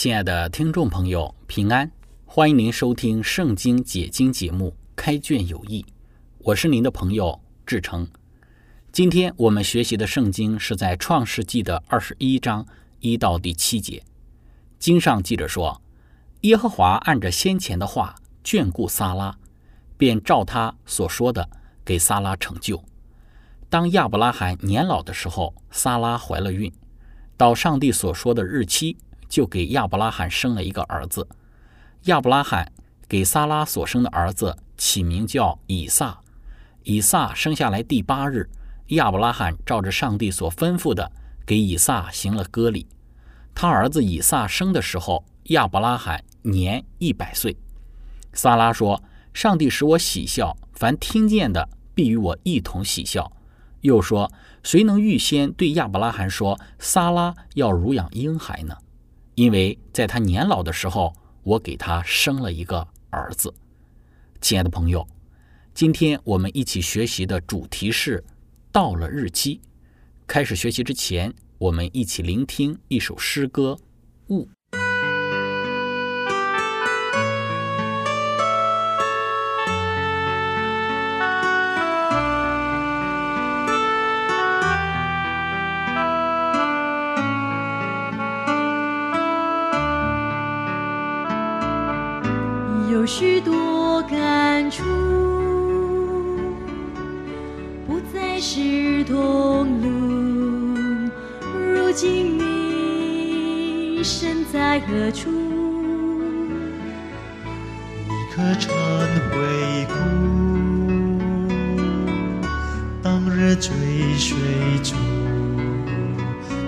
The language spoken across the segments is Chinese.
亲爱的听众朋友，平安！欢迎您收听《圣经解经》节目《开卷有益》，我是您的朋友志成。今天我们学习的圣经是在《创世纪》的二十一章一到第七节。经上记着说：“耶和华按着先前的话眷顾撒拉，便照他所说的给撒拉成就。当亚伯拉罕年老的时候，撒拉怀了孕，到上帝所说的日期。”就给亚伯拉罕生了一个儿子，亚伯拉罕给撒拉所生的儿子起名叫以撒。以撒生下来第八日，亚伯拉罕照着上帝所吩咐的，给以撒行了割礼。他儿子以撒生的时候，亚伯拉罕年一百岁。撒拉说：“上帝使我喜笑，凡听见的必与我一同喜笑。”又说：“谁能预先对亚伯拉罕说，撒拉要乳养婴孩呢？”因为在他年老的时候，我给他生了一个儿子。亲爱的朋友，今天我们一起学习的主题是“到了日期”。开始学习之前，我们一起聆听一首诗歌《雾》。处，不再是同路。如今你身在何处？你可曾回顾当日追随中，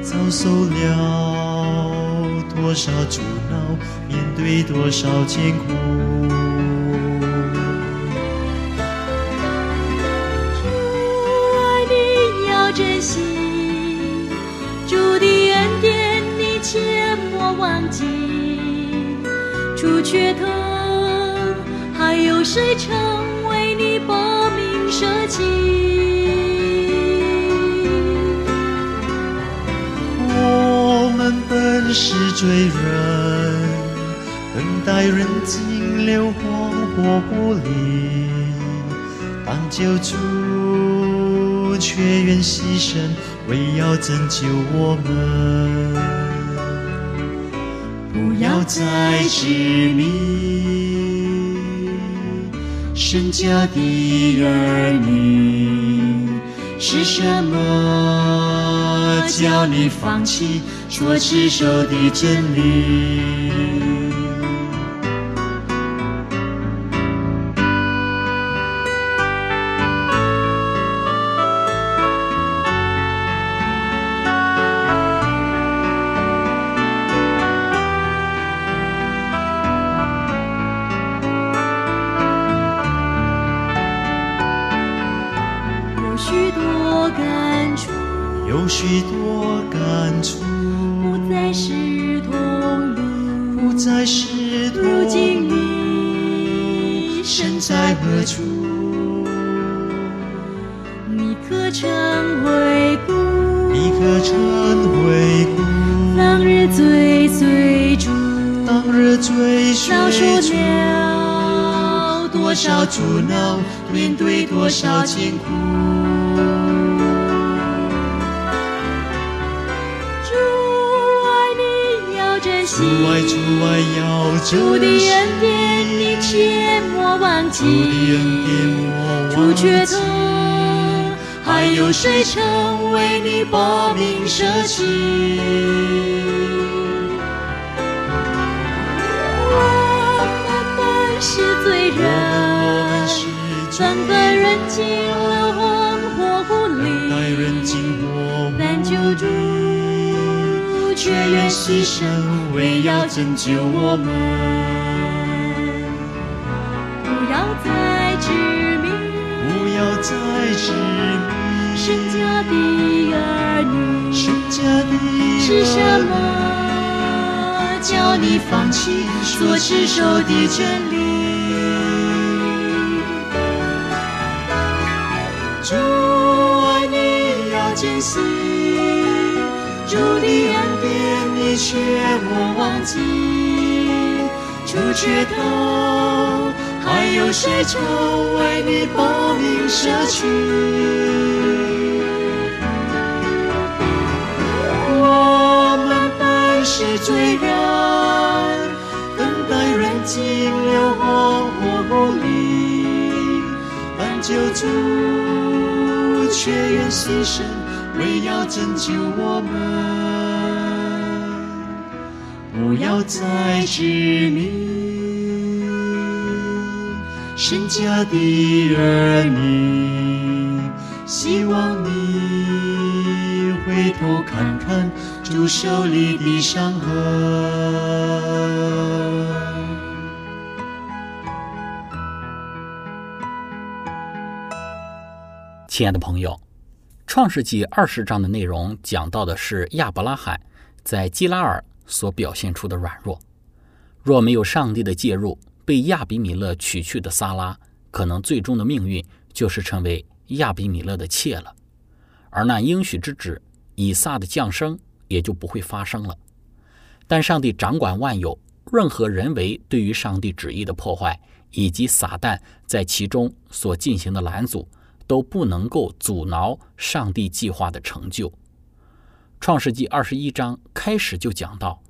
遭受了多少阻挠，面对多少艰苦？珍惜主的恩典，你切莫忘记。除却他，还有谁曾为你把命舍弃？我们本是罪人，等待人尽流荒火不离，当救主。却愿牺牲，为要拯救我们。不要再执迷身家的儿女，是什么叫你放弃所持守的真理？感触，不再是同路，不再是同路。如今你身在何处？你可曾回顾？你可曾回顾？当日追随主，当日追随主，遭受了多少阻挠，面对多少艰苦。主爱主爱要主的珍惜，恩典你切莫忘记。主的恩典莫忘记。疼，还有谁曾为你把命舍弃？我们本是罪人，是罪怎该人尽了惶惑不待却愿牺牲，为要拯救我们。不要再执迷，不要再执迷，神家的儿女神家的是什么？叫你放弃所持守的真理？主爱你要珍惜，主的却莫忘记。主却疼，还有谁曾为你把命舍去？我们本是罪人，等待人尽流惶惑不离，但救主却愿牺牲，为要拯救我们。不要再执迷，神家的儿女，希望你回头看看主手里的伤痕。亲爱的朋友，《创世纪》二十章的内容讲到的是亚伯拉罕在基拉尔所表现出的软弱。若没有上帝的介入，被亚比米勒娶去的撒拉，可能最终的命运就是成为亚比米勒的妾了，而那应许之子以撒的降生也就不会发生了。但上帝掌管万有，任何人为对于上帝旨意的破坏，以及撒旦在其中所进行的拦阻，都不能够阻挠上帝计划的成就。创世纪二十一章开始就讲到，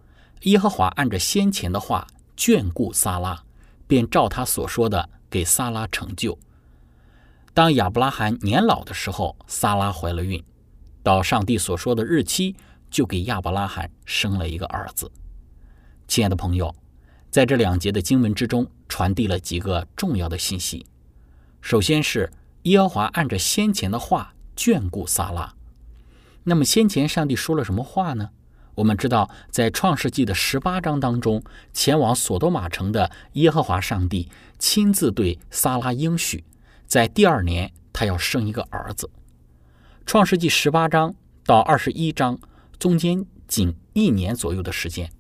耶和华按着先前的话眷顾撒拉，便照他所说的给撒拉成就。当亚伯拉罕年老的时候，撒拉怀了孕，到上帝所说的日期，就给亚伯拉罕生了一个儿子。亲爱的朋友，在这两节的经文之中，传递了几个重要的信息。首先是耶和华按着先前的话眷顾撒拉。那么先前上帝说了什么话呢？我们知道，在创世纪的十八章当中，前往索多玛城的耶和华上帝亲自对撒拉应许，在第二年他要生一个儿子。创世纪十八章到二十一章中间仅一年左右的时间，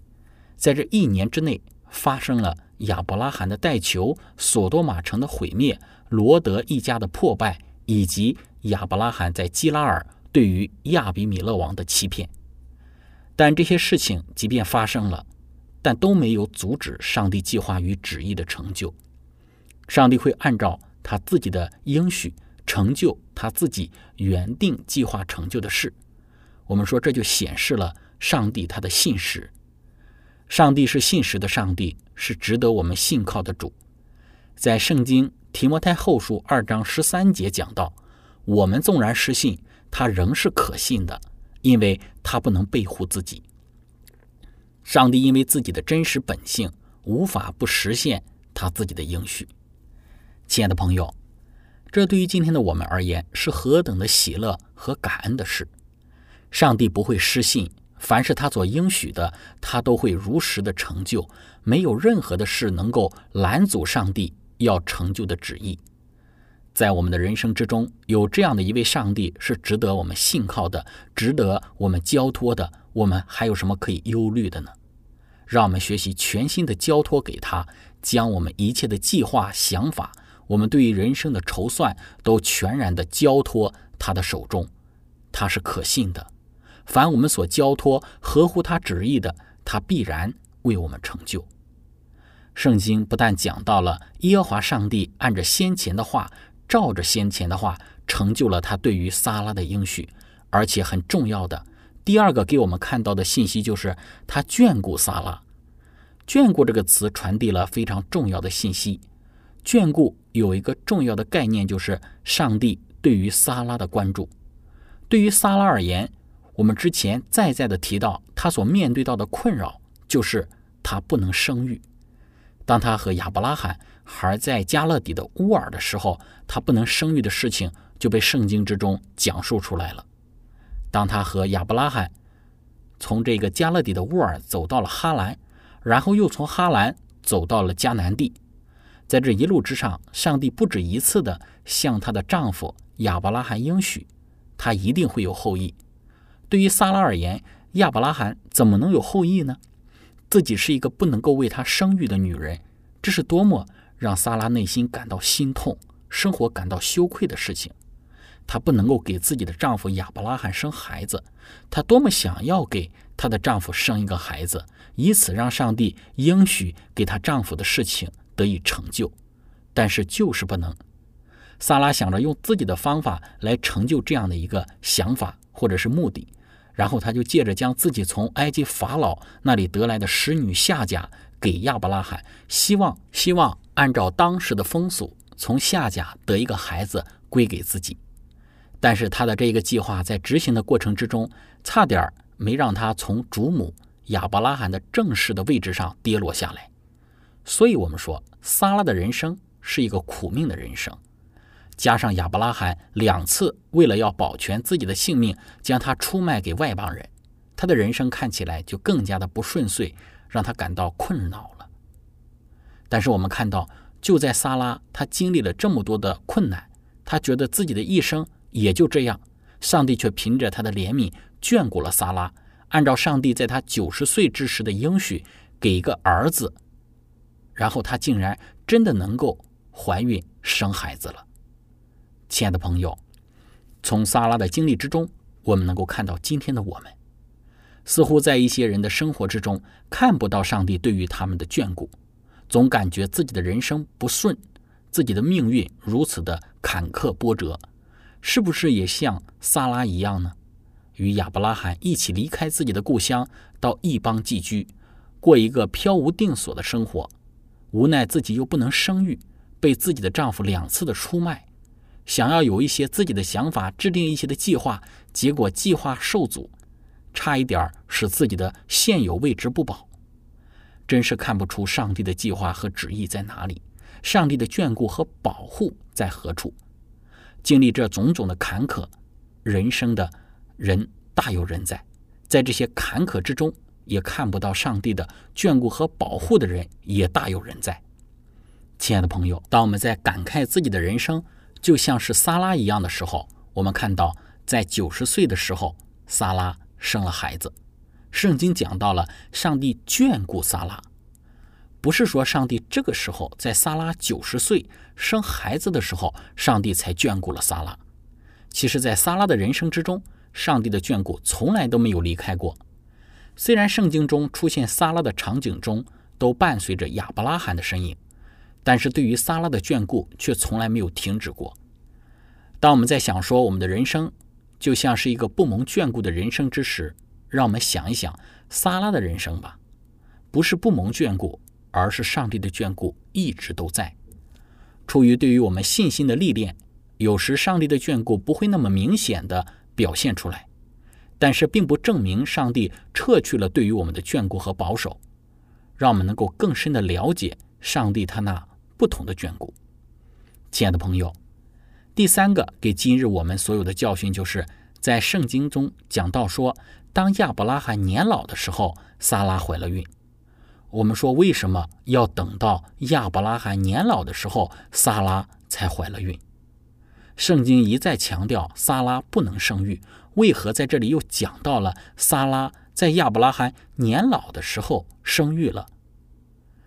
在这一年之内，发生了亚伯拉罕的代求、索多玛城的毁灭、罗德一家的破败，以及亚伯拉罕在基拉尔对于亚比米勒王的欺骗。但这些事情即便发生了，但都没有阻止上帝计划与旨意的成就。上帝会按照他自己的应许成就他自己原定计划成就的事。我们说这就显示了上帝他的信实。上帝是信实的上帝，是值得我们信靠的主。在圣经提摩太后书二章十三节讲到：“我们纵然失信，他仍是可信的，因为他不能背护自己。”上帝因为自己的真实本性，无法不实现他自己的应许。亲爱的朋友，这对于今天的我们而言是何等的喜乐和感恩的事！上帝不会失信，凡是他所应许的，他都会如实的成就，没有任何的事能够拦阻上帝要成就的旨意。在我们的人生之中，有这样的一位上帝是值得我们信靠的，值得我们交托的。我们还有什么可以忧虑的呢？让我们学习全新的交托给他，将我们一切的计划、想法，我们对于人生的筹算，都全然的交托他的手中。他是可信的，凡我们所交托、合乎他旨意的，他必然为我们成就。圣经不但讲到了耶和华上帝按着先前的话，照着先前的话成就了他对于撒拉的应许，而且很重要的第二个给我们看到的信息就是他眷顾撒拉，眷顾这个词传递了非常重要的信息。眷顾有一个重要的概念，就是上帝对于撒拉的关注。对于撒拉而言，我们之前再再的提到，他所面对到的困扰就是他不能生育。当他和亚伯拉罕还在加勒底的乌尔的时候，他不能生育的事情就被圣经之中讲述出来了。当他和亚伯拉罕从这个加勒底的乌尔走到了哈兰，然后又从哈兰走到了迦南地，在这一路之上，上帝不止一次的向她的丈夫亚伯拉罕应许，他一定会有后裔。对于撒拉而言，亚伯拉罕怎么能有后裔呢？自己是一个不能够为他生育的女人，这是多么让萨拉内心感到心痛、生活感到羞愧的事情。她不能够给自己的丈夫亚伯拉罕生孩子，她多么想要给她的丈夫生一个孩子，以此让上帝应许给她丈夫的事情得以成就，但是就是不能。萨拉想着用自己的方法来成就这样的一个想法或者是目的，然后她就借着将自己从埃及法老那里得来的使女夏甲给亚伯拉罕，希望希望按照当时的风俗，从夏甲得一个孩子归给自己。但是他的这个计划在执行的过程之中，差点没让他从主母亚伯拉罕的正式的位置上跌落下来。所以，我们说，撒拉的人生是一个苦命的人生，加上亚伯拉罕两次为了要保全自己的性命，将他出卖给外邦人，他的人生看起来就更加的不顺遂，让他感到困扰了。但是，我们看到，就在撒拉他经历了这么多的困难，他觉得自己的一生。也就这样，上帝却凭着他的怜悯眷顾了撒拉，按照上帝在他九十岁之时的应许，给一个儿子，然后他竟然真的能够怀孕生孩子了。亲爱的朋友，从撒拉的经历之中，我们能够看到今天的我们，似乎在一些人的生活之中看不到上帝对于他们的眷顾，总感觉自己的人生不顺，自己的命运如此的坎坷波折。是不是也像萨拉一样呢？与亚伯拉罕一起离开自己的故乡，到异邦寄居，过一个飘无定所的生活。无奈自己又不能生育，被自己的丈夫两次的出卖。想要有一些自己的想法，制定一些的计划，结果计划受阻，差一点使自己的现有位置不保。真是看不出上帝的计划和旨意在哪里，上帝的眷顾和保护在何处。经历这种种的坎坷，人生的人大有人在，在这些坎坷之中，也看不到上帝的眷顾和保护的人也大有人在。亲爱的朋友，当我们在感慨自己的人生就像是撒拉一样的时候，我们看到在九十岁的时候，撒拉生了孩子。圣经讲到了上帝眷顾撒拉。不是说上帝这个时候在撒拉九十岁生孩子的时候，上帝才眷顾了撒拉。其实，在撒拉的人生之中，上帝的眷顾从来都没有离开过。虽然圣经中出现撒拉的场景中都伴随着亚伯拉罕的身影，但是对于撒拉的眷顾却从来没有停止过。当我们在想说我们的人生就像是一个不蒙眷顾的人生之时，让我们想一想萨拉的人生吧，不是不蒙眷顾。而是上帝的眷顾一直都在。出于对于我们信心的历练，有时上帝的眷顾不会那么明显的表现出来，但是并不证明上帝撤去了对于我们的眷顾和保守，让我们能够更深的了解上帝他那不同的眷顾。亲爱的朋友，第三个给今日我们所有的教训，就是在圣经中讲到说，当亚伯拉罕年老的时候，撒拉怀了孕。我们说，为什么要等到亚伯拉罕年老的时候，撒拉才怀了孕？圣经一再强调撒拉不能生育，为何在这里又讲到了撒拉在亚伯拉罕年老的时候生育了？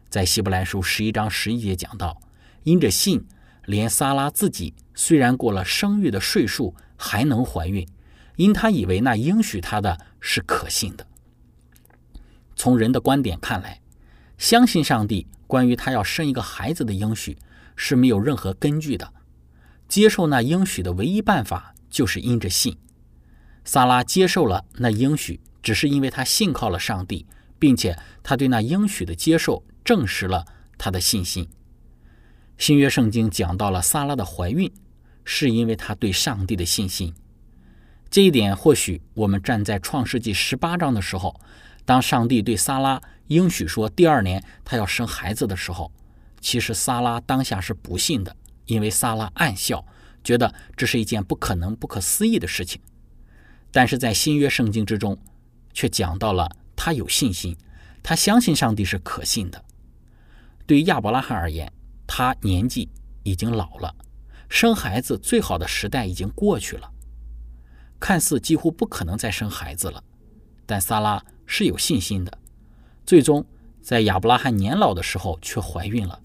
在希伯来书十一章十一节讲到，因着信，连萨拉自己虽然过了生育的岁数，还能怀孕，因他以为那应许他的是可信的。从人的观点看来，相信上帝关于他要生一个孩子的应许是没有任何根据的。接受那应许的唯一办法就是因着信。萨拉接受了那应许，只是因为他信靠了上帝，并且他对那应许的接受证实了他的信心。新约圣经讲到了撒拉的怀孕，是因为她对上帝的信心。这一点或许我们站在创世纪十八章的时候，当上帝对撒拉应许说第二年他要生孩子的时候，其实撒拉当下是不信的，因为撒拉暗笑，觉得这是一件不可能、不可思议的事情。但是在新约圣经之中，却讲到了他有信心，他相信上帝是可信的。对于亚伯拉罕而言，他年纪已经老了，生孩子最好的时代已经过去了。看似几乎不可能再生孩子了，但萨拉是有信心的。最终，在亚伯拉罕年老的时候却怀孕了，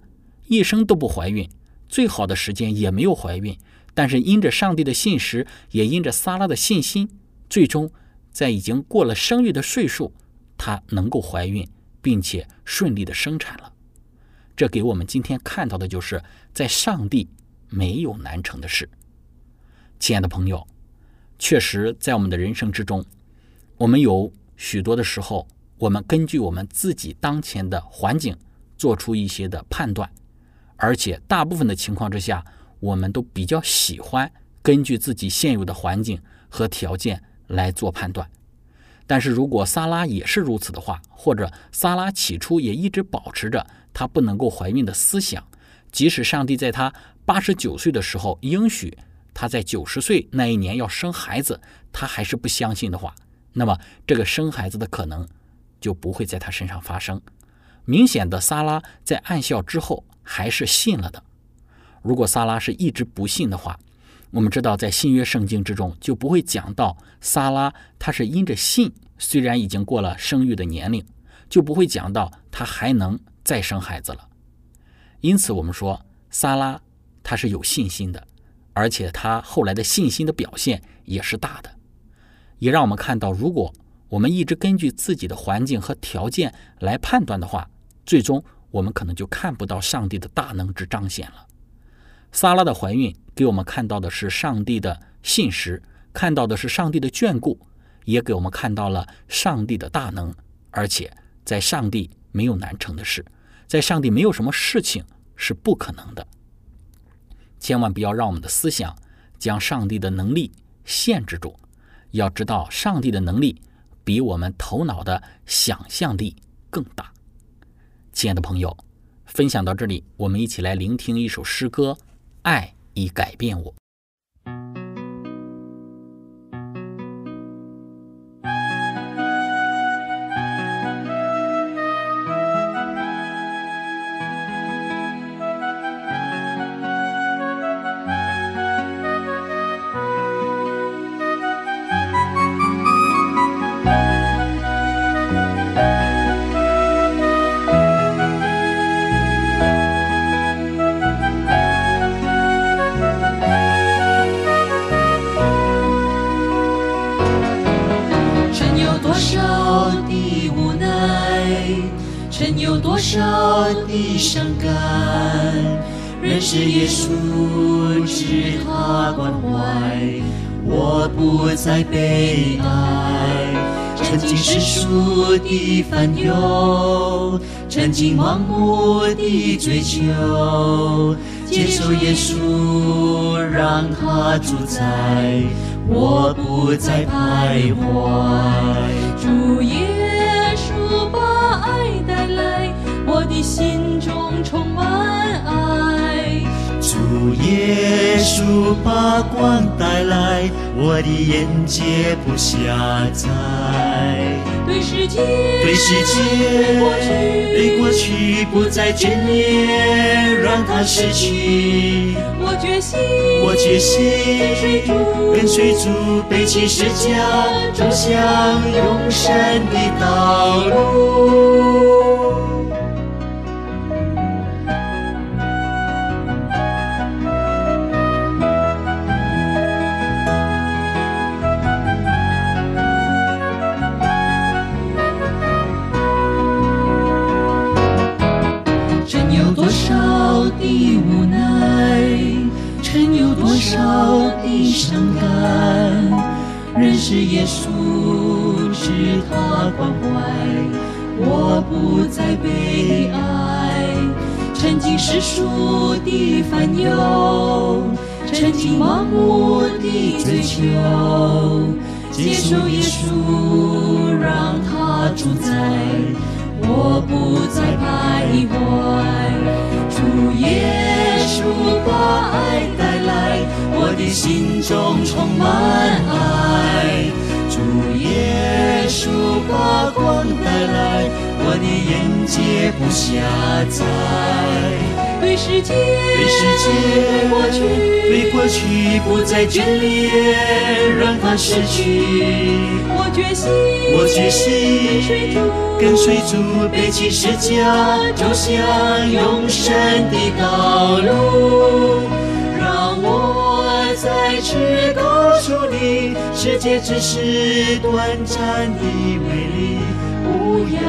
一生都不怀孕，最好的时间也没有怀孕。但是因着上帝的信实，也因着萨拉的信心，最终在已经过了生育的岁数，她能够怀孕，并且顺利的生产了。这给我们今天看到的就是在上帝没有难成的事。亲爱的朋友。确实，在我们的人生之中，我们有许多的时候，我们根据我们自己当前的环境做出一些的判断，而且大部分的情况之下，我们都比较喜欢根据自己现有的环境和条件来做判断。但是如果萨拉也是如此的话，或者萨拉起初也一直保持着她不能够怀孕的思想，即使上帝在她八十九岁的时候应许。他在九十岁那一年要生孩子，他还是不相信的话，那么这个生孩子的可能就不会在他身上发生。明显的，萨拉在暗笑之后还是信了的。如果萨拉是一直不信的话，我们知道在新约圣经之中就不会讲到萨拉他是因着信，虽然已经过了生育的年龄，就不会讲到他还能再生孩子了。因此，我们说萨拉他是有信心的。而且他后来的信心的表现也是大的，也让我们看到，如果我们一直根据自己的环境和条件来判断的话，最终我们可能就看不到上帝的大能之彰显了。撒拉的怀孕给我们看到的是上帝的信实，看到的是上帝的眷顾，也给我们看到了上帝的大能。而且在上帝没有难成的事，在上帝没有什么事情是不可能的。千万不要让我们的思想将上帝的能力限制住。要知道，上帝的能力比我们头脑的想象力更大。亲爱的朋友，分享到这里，我们一起来聆听一首诗歌：《爱已改变我》。我的烦忧，曾经盲目的追求，接受耶稣，让他主宰，我不再徘徊。主耶稣把爱带来，我的心中主耶稣把光带来，我的眼界不狭窄。对世界，对世界，对过去不再眷恋，让它失去。我决心，我决心跟随主，跟随主，背起十字架，走向永生的道路。有多少的无奈，曾有多少的伤感，认识耶稣，知他关怀，我不再悲哀，曾经世俗的烦忧，曾经盲目的追求，接受耶稣，让他主宰，我不再徘徊。主耶稣把爱带来，我的心中充满爱。主耶稣把光带来，我的眼界不狭窄。对世界，对世界，对过去，对过去不再眷恋，让它逝去。我决心，我决心跟随主，跟随主，背起十架，走向永生的道路。让我再次告诉你，世界只是短暂的美丽，不要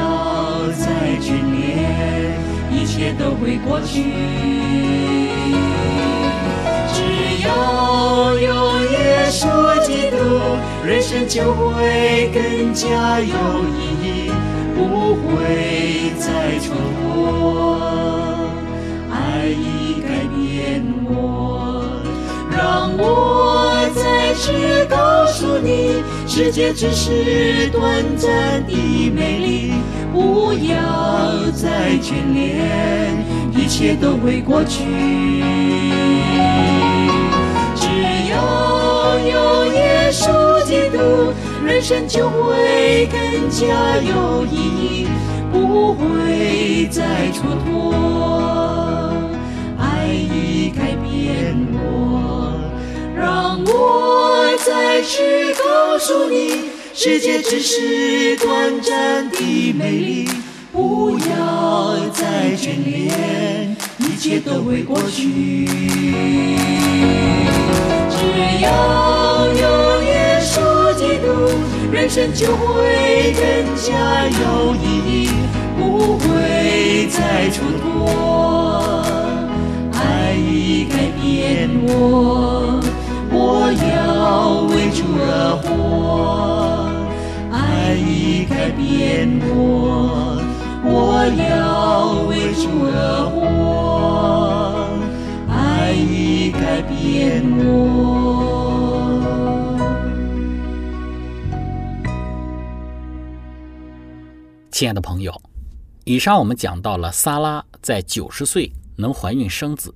再眷恋，一切都会过去。只要有耶稣基督，人生就会更加有意义，不会再错过。爱已改变我，让我再次告诉你，世界只是短暂的美丽，不要再眷恋，一切都会过去。只要有耶稣基督，人生就会更加有意义，不会再蹉跎。爱已改变我，让我再次告诉你，世界只是短暂的美丽，不要再眷恋，一切都会过去。只要有耶稣基督，人生就会更加有意义，不会再蹉跎。爱已改变我，我要为主而活。爱已改变我，我要为主而活。爱已改变我。亲爱的朋友，以上我们讲到了萨拉在九十岁能怀孕生子，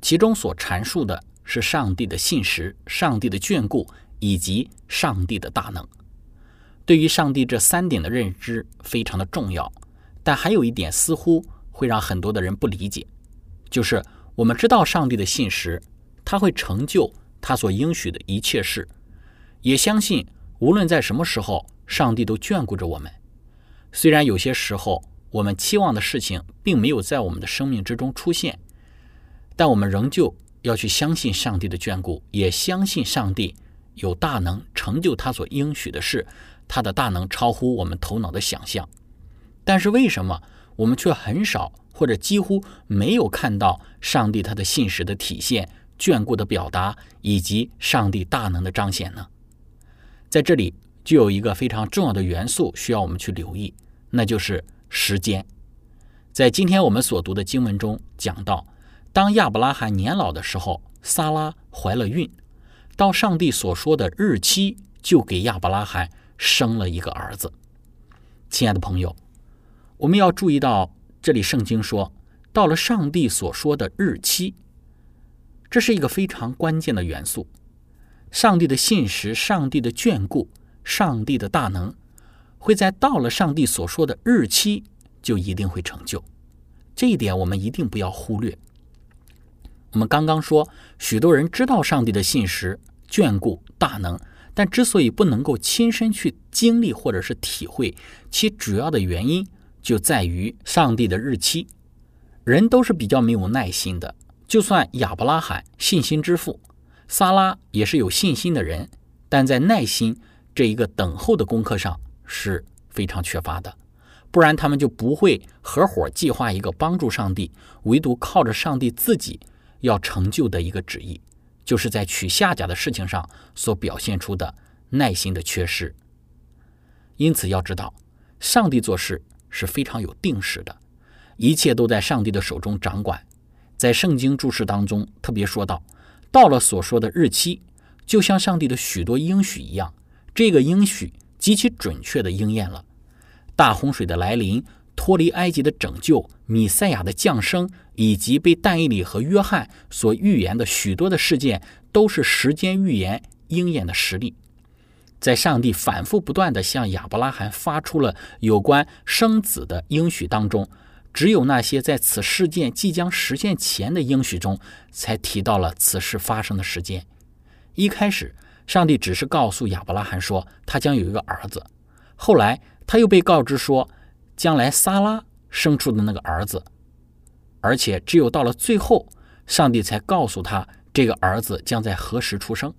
其中所阐述的是上帝的信实、上帝的眷顾以及上帝的大能。对于上帝这三点的认知非常的重要，但还有一点似乎会让很多的人不理解，就是我们知道上帝的信实，他会成就他所应许的一切事，也相信无论在什么时候，上帝都眷顾着我们。虽然有些时候我们期望的事情并没有在我们的生命之中出现，但我们仍旧要去相信上帝的眷顾，也相信上帝有大能成就他所应许的事，他的大能超乎我们头脑的想象。但是为什么我们却很少或者几乎没有看到上帝他的信实的体现、眷顾的表达以及上帝大能的彰显呢？在这里。就有一个非常重要的元素需要我们去留意，那就是时间。在今天我们所读的经文中讲到，当亚伯拉罕年老的时候，撒拉怀了孕，到上帝所说的日期，就给亚伯拉罕生了一个儿子。亲爱的朋友，我们要注意到，这里圣经说到了上帝所说的日期，这是一个非常关键的元素。上帝的信实，上帝的眷顾。上帝的大能会在到了上帝所说的日期就一定会成就，这一点我们一定不要忽略。我们刚刚说，许多人知道上帝的信实、眷顾、大能，但之所以不能够亲身去经历或者是体会，其主要的原因就在于上帝的日期。人都是比较没有耐心的，就算亚伯拉罕信心之父，撒拉也是有信心的人，但在耐心。这一个等候的功课上是非常缺乏的，不然他们就不会合伙计划一个帮助上帝，唯独靠着上帝自己要成就的一个旨意，就是在取下甲的事情上所表现出的耐心的缺失。因此要知道，上帝做事是非常有定时的，一切都在上帝的手中掌管。在圣经注释当中特别说到，到了所说的日期，就像上帝的许多应许一样，这个应许极其准确的应验了。大洪水的来临、脱离埃及的拯救、米赛亚的降生，以及被但以理和约翰所预言的许多的事件，都是时间预言应验的实例。在上帝反复不断地向亚伯拉罕发出了有关生子的应许当中，只有那些在此事件即将实现前的应许中，才提到了此事发生的时间。一开始，上帝只是告诉亚伯拉罕说他将有一个儿子，后来他又被告知说将来撒拉生出的那个儿子，而且只有到了最后，上帝才告诉他这个儿子将在何时出生。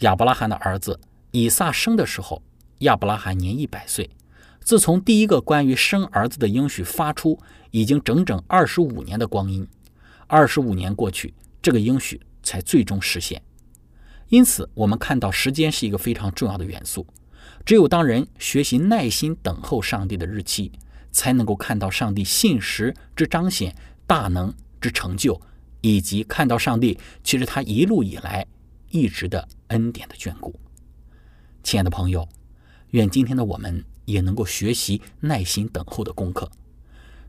亚伯拉罕的儿子。以撒生的时候，亚伯拉罕年一百岁。自从第一个关于生儿子的应许发出，已经整整二十五年的光阴。二十五年过去，这个应许才最终实现。因此，我们看到时间是一个非常重要的元素。只有当人学习耐心等候上帝的日期，才能够看到上帝信实之彰显、大能之成就，以及看到上帝其实他一路以来一直的恩典的眷顾。亲爱的朋友，愿今天的我们也能够学习耐心等候的功课。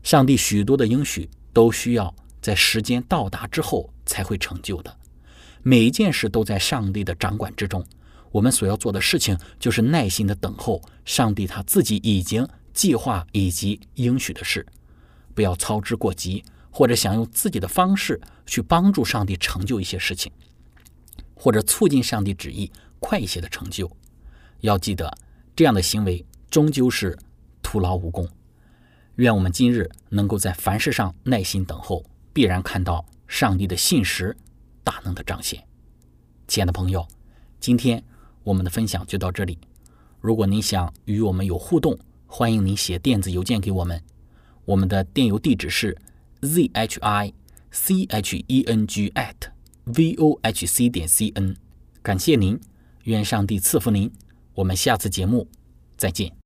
上帝许多的应许都需要在时间到达之后才会成就的，每一件事都在上帝的掌管之中。我们所要做的事情就是耐心的等候上帝他自己已经计划以及应许的事，不要操之过急，或者想用自己的方式去帮助上帝成就一些事情，或者促进上帝旨意快一些的成就。要记得，这样的行为终究是徒劳无功。愿我们今日能够在凡事上耐心等候，必然看到上帝的信实、大能的彰显。亲爱的朋友，今天我们的分享就到这里。如果您想与我们有互动，欢迎您写电子邮件给我们。我们的电邮地址是 z h i c h e n g at v o h c 点 c n。感谢您，愿上帝赐福您。我们下次节目再见。